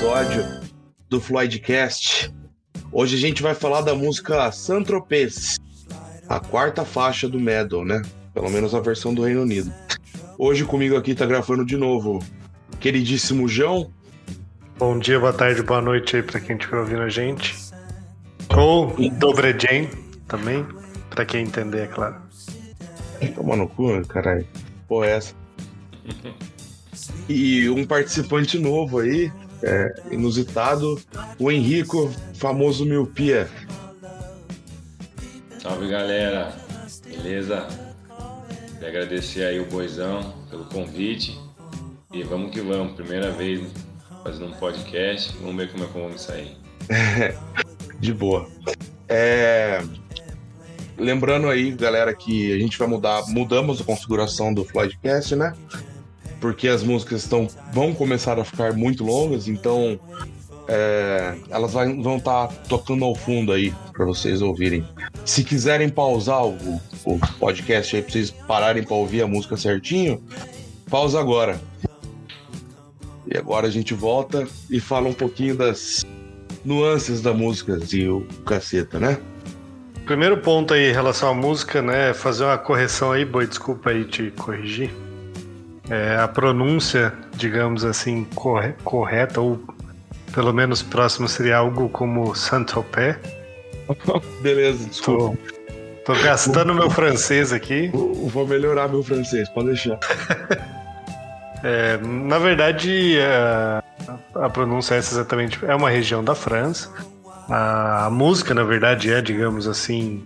episódio do Floydcast. Hoje a gente vai falar da música Saint-Tropez, a quarta faixa do Medal, né? Pelo menos a versão do Reino Unido. Hoje comigo aqui tá gravando de novo queridíssimo João. Bom dia, boa tarde, boa noite aí pra quem estiver ouvindo a gente. Ou Dobre Jane também, pra quem entender, é claro. Toma no cu, caralho. Pô, essa. E um participante novo aí, é, inusitado, o Henrico, famoso Miopia. Salve galera, beleza? Queria agradecer aí o Boizão pelo convite e vamos que vamos, primeira vez fazendo um podcast, vamos ver como é que vamos sair. De boa. É... Lembrando aí, galera, que a gente vai mudar, mudamos a configuração do Floydcast, né? Porque as músicas estão, vão começar a ficar muito longas, então é, elas vai, vão estar tá tocando ao fundo aí para vocês ouvirem. Se quiserem pausar o, o podcast aí para vocês pararem para ouvir a música certinho, pausa agora. E agora a gente volta e fala um pouquinho das nuances da música e o caceta, né? Primeiro ponto aí em relação à música, né? Fazer uma correção aí, boi, desculpa aí te corrigir é, a pronúncia, digamos assim, corre, correta, ou pelo menos próximo seria algo como Saint-Tropez. Beleza, desculpa. Tô, tô gastando meu francês aqui. Vou melhorar meu francês, pode deixar. é, na verdade, a, a pronúncia é essa exatamente. É uma região da França. A, a música, na verdade, é, digamos assim,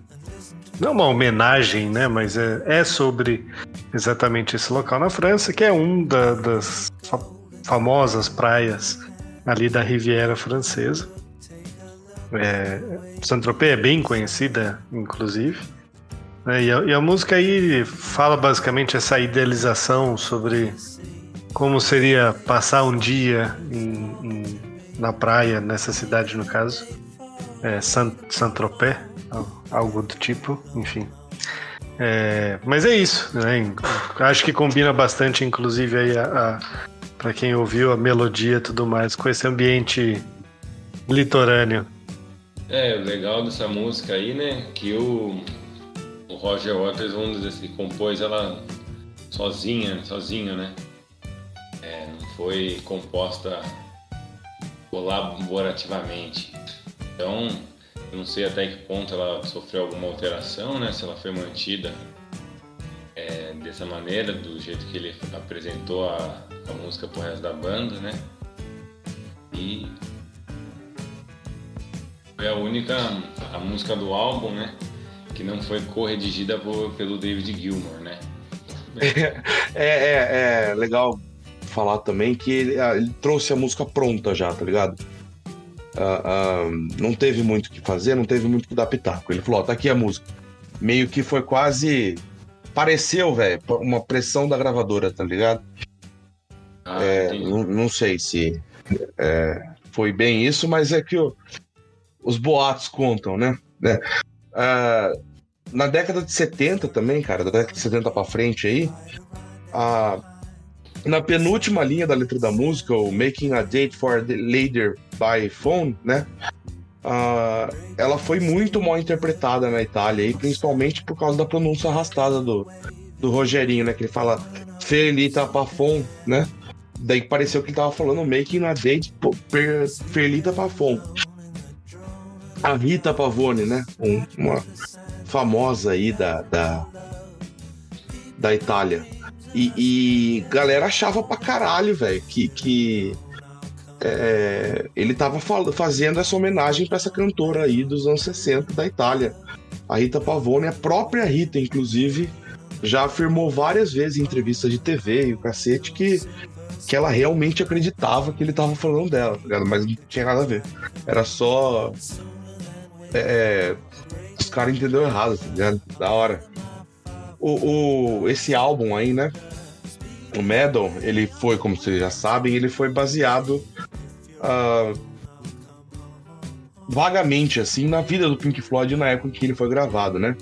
não uma homenagem, né? Mas é, é sobre exatamente esse local na França, que é um da, das fa famosas praias ali da Riviera Francesa. É, Saint-Tropez é bem conhecida, inclusive. É, e, a, e, a, música aí fala basicamente essa idealização sobre como seria passar um dia em, em, na praia, nessa cidade no caso, é, Saint-Tropez algo do tipo, enfim. É, mas é isso, né? Acho que combina bastante, inclusive, aí a, a para quem ouviu a melodia e tudo mais, com esse ambiente litorâneo. É, o legal dessa música aí, né? Que o, o Roger Waters, vamos dizer assim, compôs ela sozinha, sozinho, né? É, não foi composta colaborativamente. Então, eu não sei até que ponto ela sofreu alguma alteração, né? Se ela foi mantida é, dessa maneira, do jeito que ele apresentou a, a música pro resto da banda, né? E foi a única a música do álbum, né? Que não foi corredigida por, pelo David Gilmour, né? É, é, é legal falar também que ele, ele trouxe a música pronta já, tá ligado? Uh, uh, não teve muito o que fazer, não teve muito o que dar pitaco. Ele falou: ó, tá aqui a música. Meio que foi quase. Pareceu, velho, uma pressão da gravadora, tá ligado? Ah, é, não, não, sei se é, foi bem isso, mas é que o, os boatos contam, né? É. Uh, na década de 70 também, cara, da década de 70 pra frente aí, a na penúltima linha da letra da música, o Making a Date for the Later by Phone, né? Uh, ela foi muito mal interpretada na Itália, e principalmente por causa da pronúncia arrastada do, do Rogerinho, né? Que ele fala Felita Pafon, né? Daí pareceu que ele tava falando Making a Date per Felita Pafon. A Rita Pavone, né? Um, uma famosa aí da, da, da Itália. E, e galera achava pra caralho, velho, que, que é, ele tava fazendo essa homenagem para essa cantora aí dos anos 60 da Itália, a Rita Pavone, a própria Rita, inclusive, já afirmou várias vezes em entrevistas de TV e o cacete que, que ela realmente acreditava que ele tava falando dela, tá mas não tinha nada a ver. Era só. É, é os caras entenderam errado, tá ligado? Da hora o, o, esse álbum aí, né? O Medal, ele foi, como vocês já sabem, ele foi baseado uh, vagamente, assim, na vida do Pink Floyd na época em que ele foi gravado, né?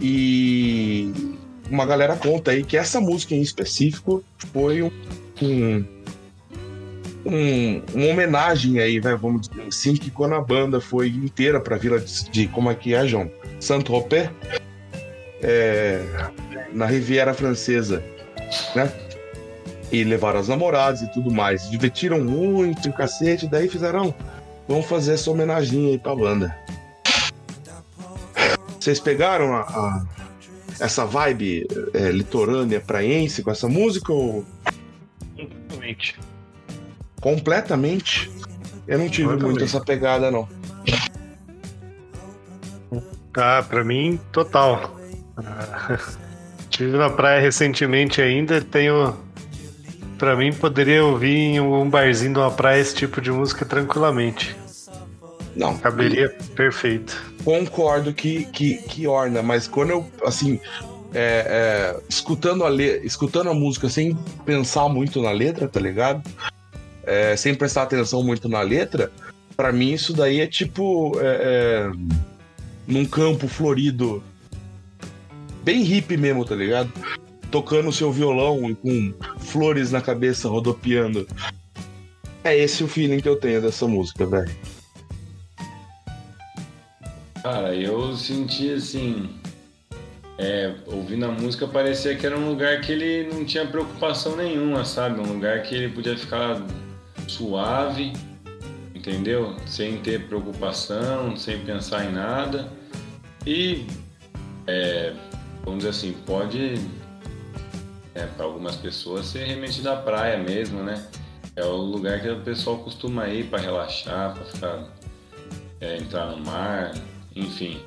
E uma galera conta aí que essa música em específico foi um, um um, uma homenagem aí, vai, vamos dizer assim, que quando a banda foi inteira pra vila de, de como é que é, João? Saint-Tropez, é, na Riviera Francesa, né? E levaram as namoradas e tudo mais. Divertiram muito, o cacete, daí fizeram, vamos fazer essa homenagem aí pra banda. Vocês pegaram a, a- essa vibe é, litorânea praense com essa música ou Completamente. completamente? Eu não tive Completamente. muito essa pegada, não. Ah, pra mim, total. Ah, Estive na praia recentemente ainda, tenho. Pra mim, poderia ouvir em um barzinho de uma praia esse tipo de música tranquilamente. Não. Caberia perfeito. Concordo que, que, que orna, mas quando eu, assim, é, é, escutando, a le... escutando a música sem pensar muito na letra, tá ligado? É, sem prestar atenção muito na letra, pra mim isso daí é tipo. é, é, num campo florido, bem hippie mesmo, tá ligado? Tocando o seu violão e com flores na cabeça rodopiando. É esse o feeling que eu tenho dessa música, velho. Cara, eu senti assim. É, ouvindo a música parecia que era um lugar que ele não tinha preocupação nenhuma, sabe? Um lugar que ele podia ficar suave, entendeu? Sem ter preocupação, sem pensar em nada. E, é, vamos dizer assim, pode, é, para algumas pessoas, ser remetido à praia mesmo, né? É o lugar que o pessoal costuma ir para relaxar, para ficar, é, entrar no mar, enfim.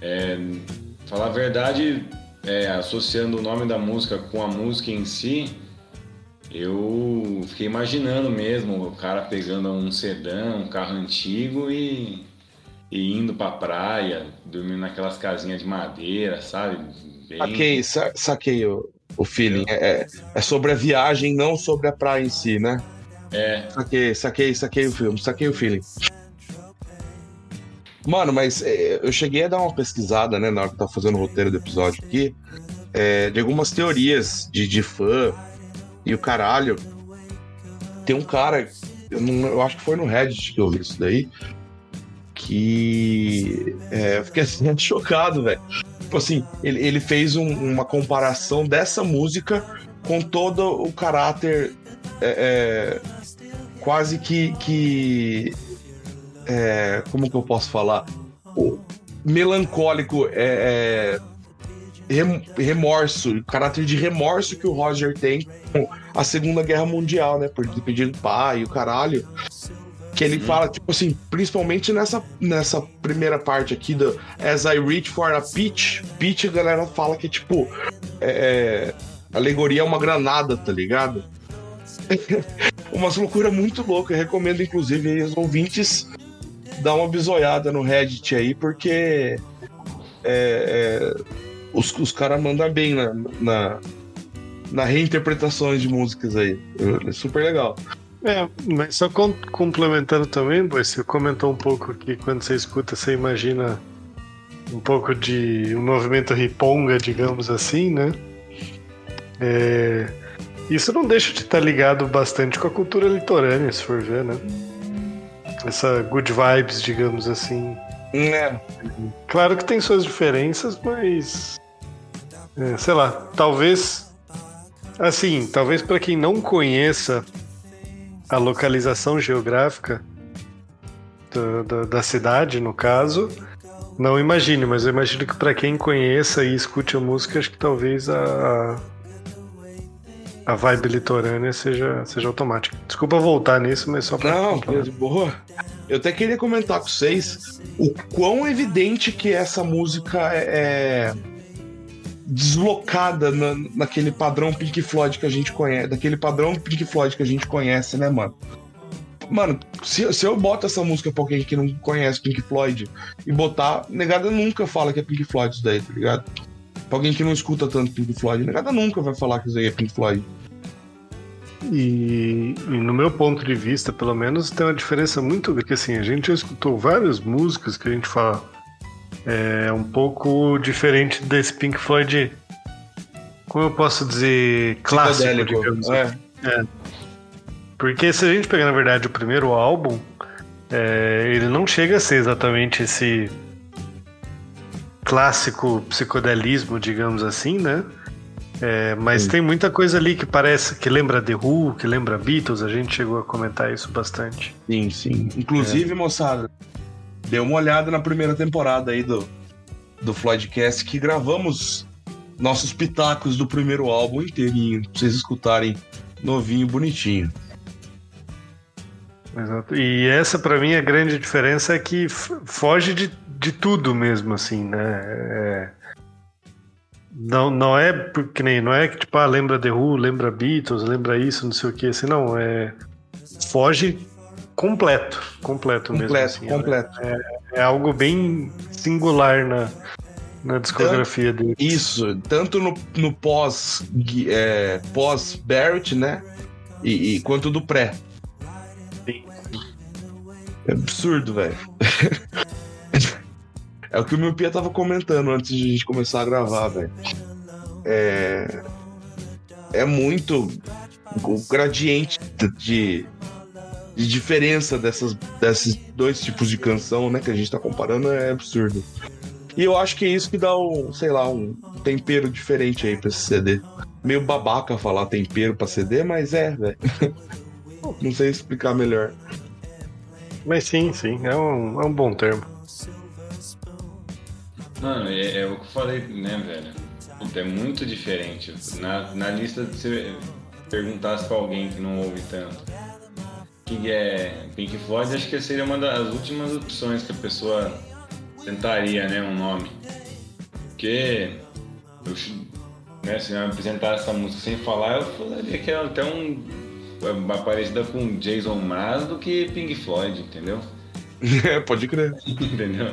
É, falar a verdade, é, associando o nome da música com a música em si, eu fiquei imaginando mesmo o cara pegando um sedã, um carro antigo e, e indo pra praia, dormindo naquelas casinhas de madeira, sabe? Bem- Saquei, sa- saquei o, o feeling. É, é- sobre a viagem, não sobre a praia em si, né? É, Saquei, saquei, saquei o filme, saquei o feeling. Mano, mas é, eu cheguei a dar uma pesquisada, né, na hora que eu tava fazendo o roteiro do episódio aqui, é, de algumas teorias de, de fã e o caralho. Tem um cara, eu, não- eu acho que foi no Reddit que eu vi isso daí, que é, eu fiquei assim, chocado, velho. Tipo assim, ele, ele fez um- uma comparação dessa música com todo o caráter é, é, quase que. que é, como que eu posso falar? O melancólico, é, é, rem- remorso, o caráter de remorso que o Roger tem com a Segunda Guerra Mundial, né? Por ter pedido pai, o caralho. Que ele fala, tipo assim, principalmente nessa, nessa primeira parte aqui do As I Reach for a Peach. Peach, a galera fala que, tipo, é, é, alegoria é uma granada, tá ligado? Umas loucuras muito loucas. Eu recomendo, inclusive, aí, os ouvintes dar uma bisoiada no Reddit aí, porque é, é, os, os caras mandam bem na, na, na reinterpretações de músicas aí. É super legal. É, mas só com- complementando também, você comentou um pouco que quando você escuta, você imagina um pouco de um movimento riponga, digamos assim, né? É, isso não deixa de estar ligado bastante com a cultura litorânea, se for ver, né? Essa good vibes, digamos assim. É, Claro que tem suas diferenças, mas. é, sei lá, talvez. Assim, talvez para quem não conheça a localização geográfica da, da, da cidade, no caso, não imagine, mas eu imagino que para quem conheça e escute a música, acho que talvez a. A vibe litorânea seja, seja automática. Desculpa voltar nisso, mas só pra. não, de boa. Eu até queria comentar com vocês o quão evidente que essa música é, é deslocada na- naquele padrão Pink Floyd que a gente conhece, daquele padrão Pink Floyd que a gente conhece, né, mano? Mano, se, se eu boto essa música pra alguém que não conhece Pink Floyd e botar, negada nunca fala que é Pink Floyd isso daí, tá ligado? Pra alguém que não escuta tanto Pink Floyd, negada nunca vai falar que isso aí é Pink Floyd. E, e no meu ponto de vista, pelo menos, tem uma diferença muito grande. Porque assim, a gente já escutou várias músicas que a gente fala é um pouco diferente desse Pink Floyd. Como eu posso dizer, clássico, digamos. É. Porque se a gente pegar, na verdade, o primeiro álbum, é, ele não chega a ser exatamente esse clássico psicodelismo, digamos assim, né? É, mas Sim. tem muita coisa ali que parece que lembra The Who, que lembra Beatles, a gente chegou a comentar isso bastante. Sim, sim. Inclusive, é. moçada, dê uma olhada na primeira temporada aí do, do Floydcast que gravamos nossos pitacos do primeiro álbum inteirinho, pra vocês escutarem novinho, bonitinho. Exato. E essa, para mim, a grande diferença é que foge de, de tudo mesmo, assim, né? É... Não, não é porque nem não é que tipo, ah, lembra The Who, lembra Beatles, lembra isso, não sei o que, assim, não. É foge completo, completo, completo mesmo. Assim, completo. É, é, algo bem singular na, na discografia tanto, dele. Isso, tanto no, no pós é, pós Barrett, né? E, e, quanto do pré. Sim. É absurdo, velho. É o que o meu Pia tava comentando antes de a gente começar a gravar, velho. É. É muito. O gradiente de, de diferença dessas, desses dois tipos de canção, né, que a gente tá comparando é absurdo. E eu acho que é isso que dá um, sei lá, um tempero diferente aí pra esse CD. Meio babaca falar tempero pra CD, mas é, velho. Não sei explicar melhor. Mas sim, sim, é um, é um bom termo. Mano, é, é, o que eu falei, né, velho? Puta, é muito diferente. Na, na lista, de você perguntasse pra alguém que não ouve tanto que é Pink Floyd, acho que seria uma das últimas opções que a pessoa tentaria, né, um nome. Porque eu, né, se eu apresentar essa música sem falar, eu falaria que é até um uma parecida com Jason Mraz do que Pink Floyd, entendeu? É, pode crer. entendeu?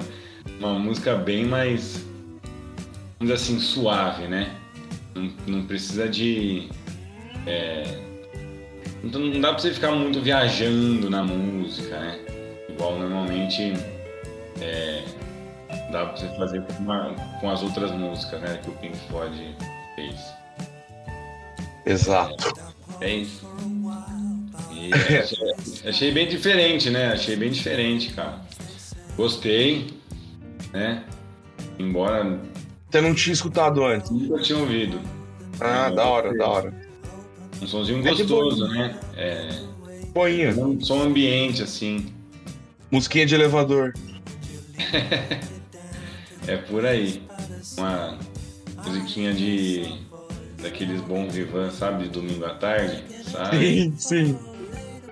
uma música bem mais, vamos assim, suave, né? Não, não precisa de. É, então não dá pra você ficar muito viajando na música, né? Igual normalmente é, dá pra você fazer com, uma, com, as outras músicas, né? Que o Pink Floyd fez. Exato. É, é isso. Achei, achei bem diferente, né? Achei bem diferente, cara. Gostei né? Embora. Você não tinha escutado antes? Nunca tinha ouvido. Ah, da hora, da hora. Um somzinho é gostoso, né? É. Boinha. Um som ambiente, assim. Musiquinha de elevador. é por aí. Uma musiquinha de. daqueles bons vivan, sabe? De domingo à tarde, sabe? Sim, sim.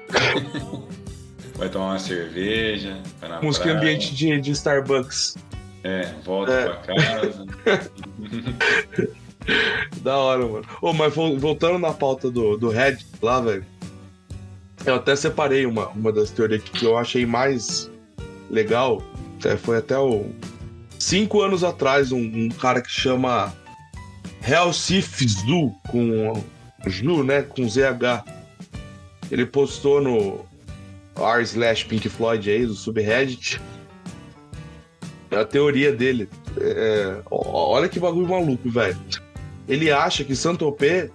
vai tomar uma cerveja. Música praia. ambiente de, de Starbucks. É, volta é. pra casa. da hora, mano. Oh, mas voltando na pauta do, do Red lá, velho. Eu até separei uma, uma das teorias que eu achei mais legal. Foi até o. Cinco anos atrás, um, um cara que chama Helsif Zu, com Ju, né? Com ZH. Ele postou no r slash Pink Floyd aí, do subreddit a teoria dele. É, olha que bagulho maluco, velho. Ele acha que Saint-Tropez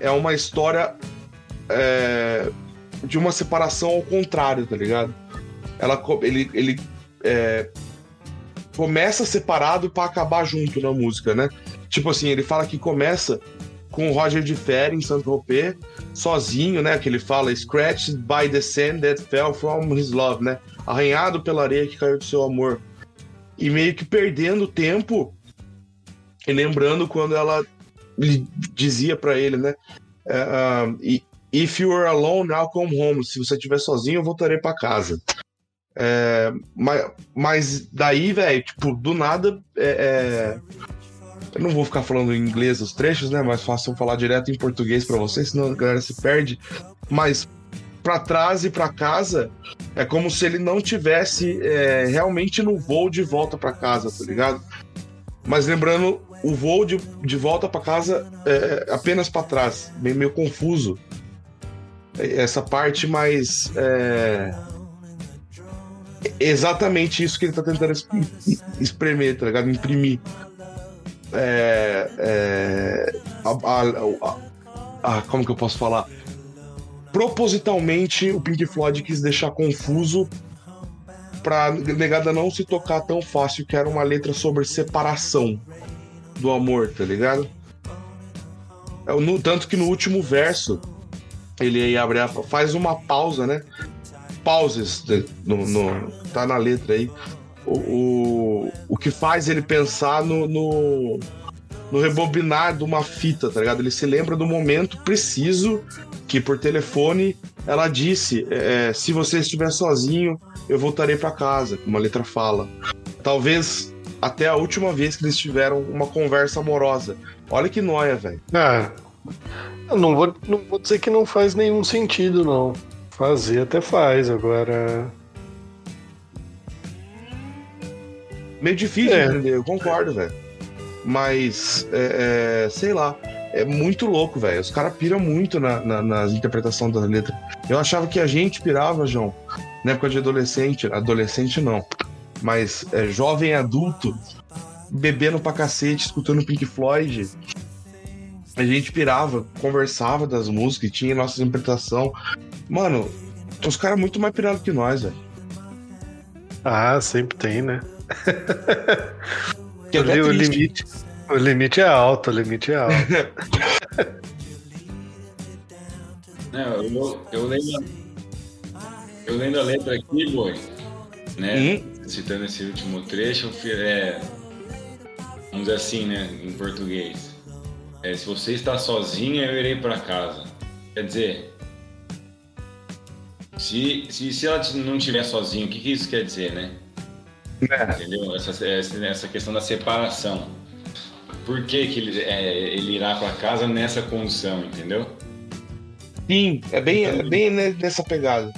é uma história é, de uma separação ao contrário, tá ligado? Ela, ele ele é, começa separado para acabar junto na música, né? Tipo assim, ele fala que começa com o Roger de Ferry em Saint-Tropez, sozinho, né? Que ele fala, scratched by the sand that fell from his love, né? Arranhado pela areia que caiu do seu amor e meio que perdendo tempo e lembrando quando ela dizia para ele, né? Uh, If you are alone, I'll come home. Se você estiver sozinho, eu voltarei para casa. É, mas, mas, daí, velho, tipo, do nada. É, é... Eu não vou ficar falando em inglês os trechos, né? Fácil eu falar direto em português para vocês, senão a galera se perde. Mas para trás e para casa, é como se ele não tivesse é, realmente no voo de volta para casa, tá ligado? Mas lembrando, o voo de, de volta para casa é apenas para trás, meio, meio confuso. Essa parte mais. É... Exatamente isso que ele tá tentando espremer, tá ligado? Imprimir. É, é, a, a, a, como que eu posso falar? propositalmente o Pink Floyd quis deixar confuso pra negada não se tocar tão fácil, que era uma letra sobre separação do amor, tá ligado? É, no, tanto que no último verso, ele aí abre a, faz uma pausa, né? Pauses no, no, tá na letra aí. O, o, o que faz ele pensar no, no, no rebobinar de uma fita, tá ligado? Ele se lembra do momento preciso que por telefone ela disse: é, se você estiver sozinho, eu voltarei para casa, como a letra fala. Talvez até a última vez que eles tiveram uma conversa amorosa. Olha que noia, velho. Ah, eu não vou, não vou dizer que não faz nenhum sentido, não. Fazer até faz, agora. Meio difícil é. entender, eu concordo, velho. Mas, é, é, sei lá, é muito louco, velho. Os caras piram muito na, na, nas interpretações das letras. Eu achava que a gente pirava, João, na época de adolescente. Adolescente não, mas é, jovem adulto, bebendo pra cacete, escutando Pink Floyd. A gente pirava, conversava das músicas, tinha nossa interpretação. Mano, os caras muito mais pirados que nós, velho. Ah, sempre tem, né? que é o, limite, o limite é alto, o limite é alto. Não, eu, eu, lembro, eu lendo a letra aqui, boy, né? Uhum. Citando esse último trecho, é, vamos dizer assim, né? Em português. É, se você está sozinha, eu irei para casa. Quer dizer, se, se, se ela não estiver sozinha, o que, que isso quer dizer, né? É. Entendeu? Essa, essa questão da separação. Por que, que ele, é, ele irá para casa nessa condição, entendeu? Sim, é bem, então, é bem nessa pegada.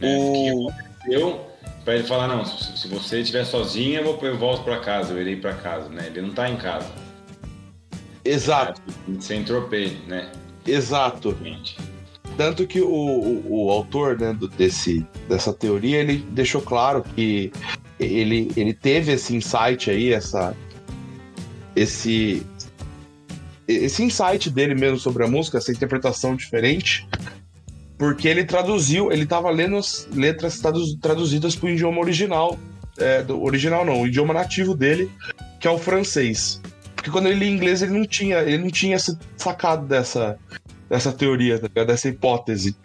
É, o que aconteceu para ele falar, não, se você estiver sozinha, eu, vou, eu volto para casa, eu irei para casa, né? Ele não tá em casa. Exato. É, sem tropeio, né? Exato. Tanto que o, o, o autor né, desse, dessa teoria, ele deixou claro que ele, ele teve esse insight aí, essa, esse, esse insight dele mesmo sobre a música, essa interpretação diferente, porque ele traduziu, ele estava lendo as letras traduzidas para o idioma original, é, do, original não, o idioma nativo dele, que é o francês. Porque quando ele lia inglês, ele não tinha, ele não tinha sacado dessa, dessa teoria, tá dessa hipótese.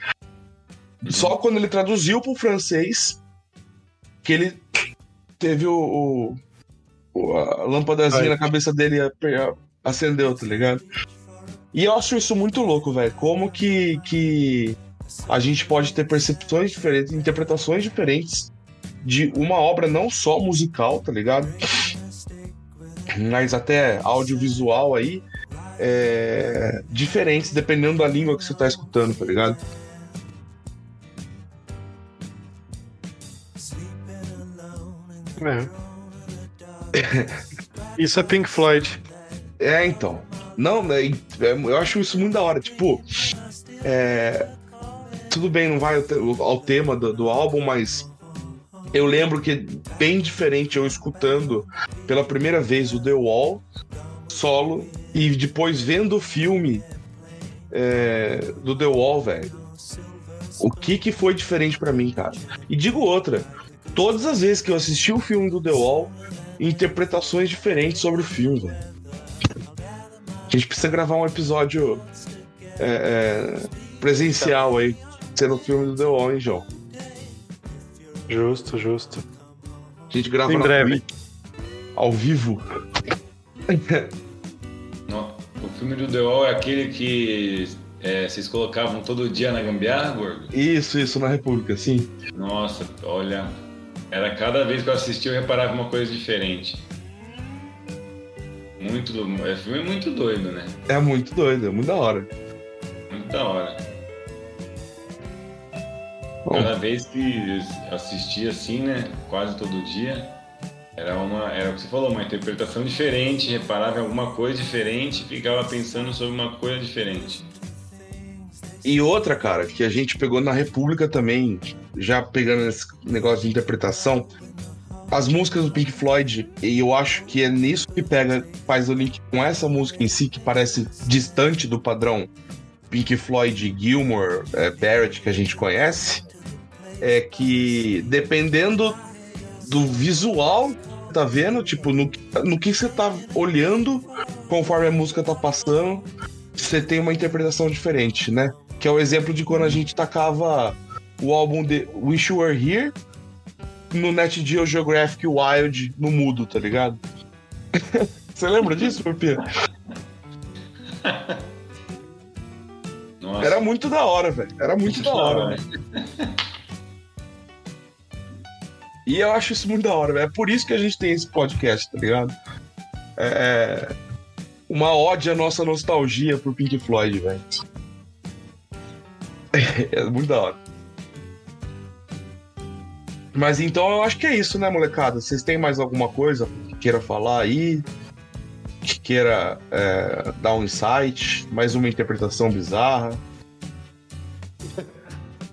Só quando ele traduziu para o francês que ele teve o, o a lâmpadazinha Ai. na cabeça dele acendeu, tá ligado? E eu acho isso muito louco, velho. Como que, que a gente pode ter percepções diferentes, interpretações diferentes de uma obra não só musical, tá ligado? Mas até audiovisual aí, é, diferentes dependendo da língua que você tá escutando, tá ligado? É. Isso é Pink Floyd. É, então. Não, é, é, eu acho isso muito da hora. Tipo, é, tudo bem, não vai ao tema do, do álbum, mas eu lembro que bem diferente eu escutando pela primeira vez o The Wall solo e depois vendo o filme é, do The Wall, velho. O que que foi diferente para mim, cara? E digo outra, todas as vezes que eu assisti o filme do The Wall, interpretações diferentes sobre o filme. A gente precisa gravar um episódio é, é, presencial aí sendo o filme do The Wall, hein, João? Justo, justo. A gente grava em breve. Ao vivo. Não, o filme do The Wall é aquele que é, vocês colocavam todo dia na gambiarra, gordo? Isso, isso, na República, sim. Nossa, olha. Era cada vez que eu assistia eu reparava uma coisa diferente. Muito. É filme muito doido, né? É muito doido, é muito da hora. Muito da hora. Cada vez que assistia assim, né? Quase todo dia, era uma. Era o que você falou, uma interpretação diferente, reparava em alguma coisa diferente, ficava pensando sobre uma coisa diferente. E outra, cara, que a gente pegou na República também, já pegando esse negócio de interpretação, as músicas do Pink Floyd, e eu acho que é nisso que pega, faz o link com essa música em si, que parece distante do padrão Pink Floyd Gilmore é, Barrett que a gente conhece é que dependendo do visual tá vendo, tipo, no, no que você tá olhando conforme a música tá passando, você tem uma interpretação diferente, né? Que é o exemplo de quando a gente tacava o álbum de Wish You Were Here no Net Geo Geographic Wild no mudo, tá ligado? Você lembra disso, Pepinha? Era muito da hora, velho. Era muito da hora. E eu acho isso muito da hora, velho. É por isso que a gente tem esse podcast, tá ligado? É, é uma ode à nossa nostalgia pro Pink Floyd, velho. É muito da hora. Mas então eu acho que é isso, né, molecada? Vocês têm mais alguma coisa que queira falar aí? Que queira é, dar um insight? Mais uma interpretação bizarra?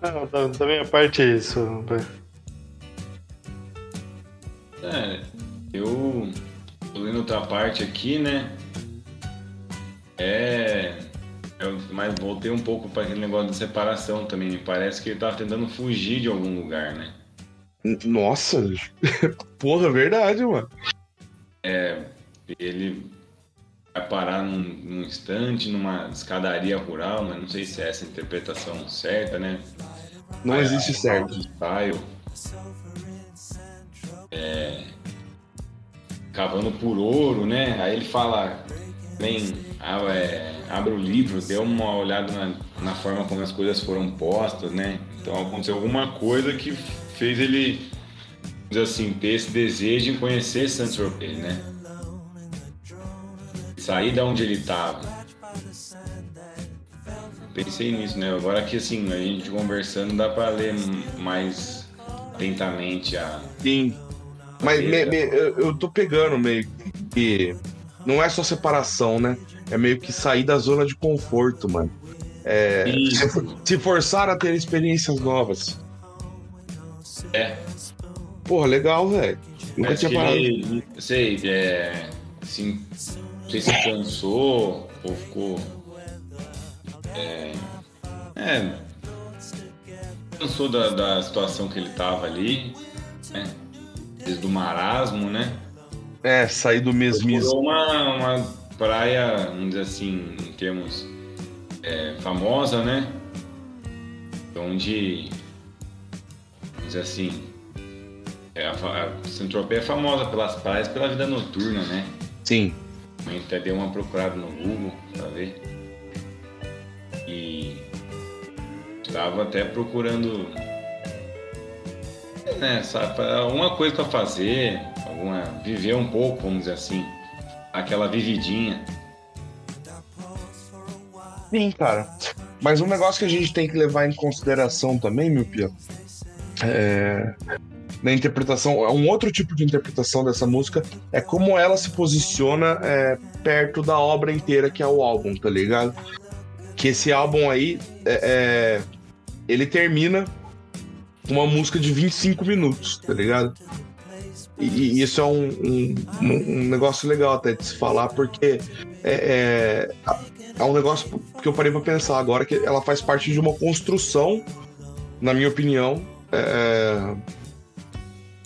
Não, da minha parte é isso. É, eu tô lendo outra parte aqui, né? É. Eu, mas voltei um pouco para aquele negócio de separação também. Me parece que ele tava tentando fugir de algum lugar, né? Nossa, porra, verdade, mano. É, ele vai parar num, num instante, numa escadaria rural, mas não sei se é essa a interpretação certa, né? Não existe certo. Style, é, cavando por ouro, né? Aí ele fala, vem, é, abre o livro, dê uma olhada na, na forma como as coisas foram postas, né? Então aconteceu alguma coisa que fez ele, assim, ter esse desejo de conhecer Saint-Tropez, né? Sair da onde ele estava. Pensei nisso, né? Agora que assim, a gente conversando dá para ler mais atentamente a. Sim. Mas me, me, eu tô pegando meio que. Não é só separação, né? É meio que sair da zona de conforto, mano. É, se, se forçar a ter experiências novas. É. Porra, legal, velho. Nunca tinha parado. Ele, sei, é. Assim, não sei se cansou ou ficou. É. É. Cansou da, da situação que ele tava ali, né? Desde o marasmo, né? É, sair do mesmismo. Uma, uma praia, vamos dizer assim, em termos é, famosa, né? Onde dizer assim, é, a, a é famosa pelas praias pela vida noturna, né? Sim. A gente até deu uma procurada no Google pra ver. E estava até procurando né, sabe, alguma coisa para fazer, alguma viver um pouco, vamos dizer assim, aquela vividinha. Sim, cara. Mas um negócio que a gente tem que levar em consideração também, meu Pia, é, na interpretação, um outro tipo de interpretação dessa música é como ela se posiciona é, perto da obra inteira que é o álbum, tá ligado? Que esse álbum aí, é, é ele termina com uma música de 25 minutos, tá ligado? E, e isso é um, um, um, negócio legal até de se falar, porque é, é, é um negócio que eu parei pra pensar agora, que ela faz parte de uma construção, na minha opinião, é,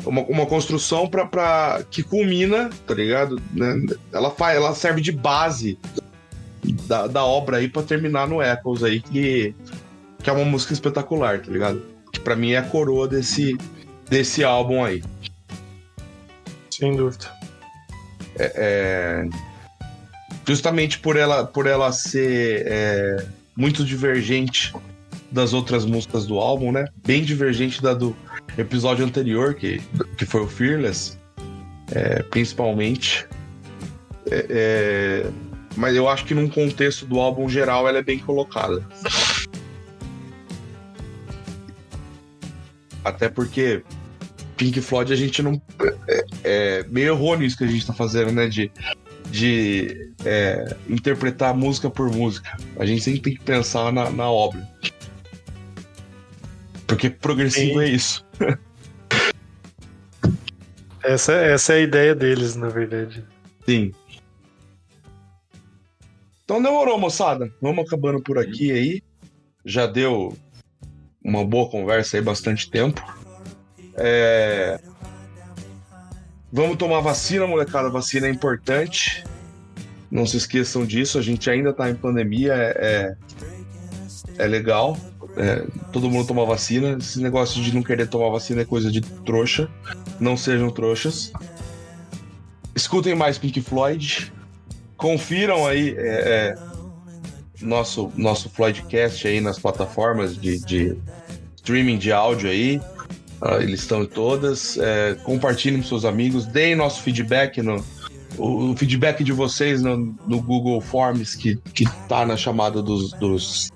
uma, uma construção pra, pra, que culmina, tá ligado? Né? Ela, faz, ela serve de base da, da obra aí pra terminar no Echoes aí, que, que é uma música espetacular, tá ligado? Que pra mim é a coroa desse, desse álbum aí. Sem dúvida. É, é, justamente por ela, por ela ser é, muito divergente das outras músicas do álbum, né? Bem divergente da do episódio anterior, que, que foi o Fearless, é, principalmente. É, é, mas eu acho que num contexto do álbum geral ela é bem colocada. Até porque Pink Floyd a gente não. É, é meio errôneo isso que a gente tá fazendo, né? De, de é, interpretar música por música. A gente sempre tem que pensar na, na obra. Porque progressivo Sim. é isso. essa, essa é a ideia deles, na verdade. Sim. Então demorou, moçada. Vamos acabando por aqui aí. Já deu uma boa conversa aí, bastante tempo. É... Vamos tomar vacina, molecada. Vacina é importante. Não se esqueçam disso. A gente ainda tá em pandemia. É, é, é legal. É, todo mundo toma vacina. Esse negócio de não querer tomar vacina é coisa de trouxa. Não sejam trouxas. Escutem mais Pink Floyd. Confiram aí é, é, nosso, nosso Floydcast aí nas plataformas de, de streaming de áudio aí. Uh, eles estão em todas. É, compartilhem com seus amigos. Deem nosso feedback no. O, o feedback de vocês no, no, Google Forms que, que tá na chamada dos, dos,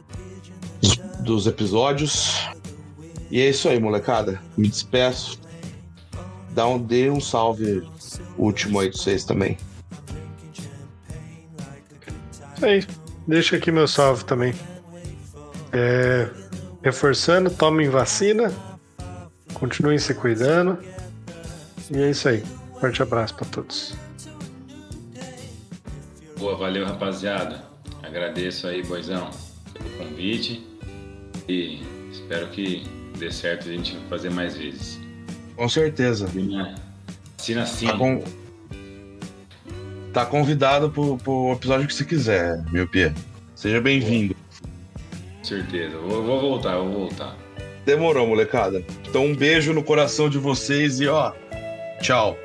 dos episódios. E é isso aí, molecada. Me despeço. Dá um, dê um salve último aí de vocês também. Aí, deixa aqui meu salve também. É, reforçando, tomem vacina, continuem se cuidando. E é isso aí. Forte abraço para todos. Boa, valeu rapaziada. Agradeço aí, Boizão, pelo convite e espero que dê certo a gente fazer mais vezes. Com certeza. Assina sim. Tá, com... tá convidado pro, pro episódio que você quiser, meu Pia. Seja bem-vindo. Certeza. Vou, vou voltar, vou voltar. Demorou, molecada. Então um beijo no coração de vocês e ó, tchau.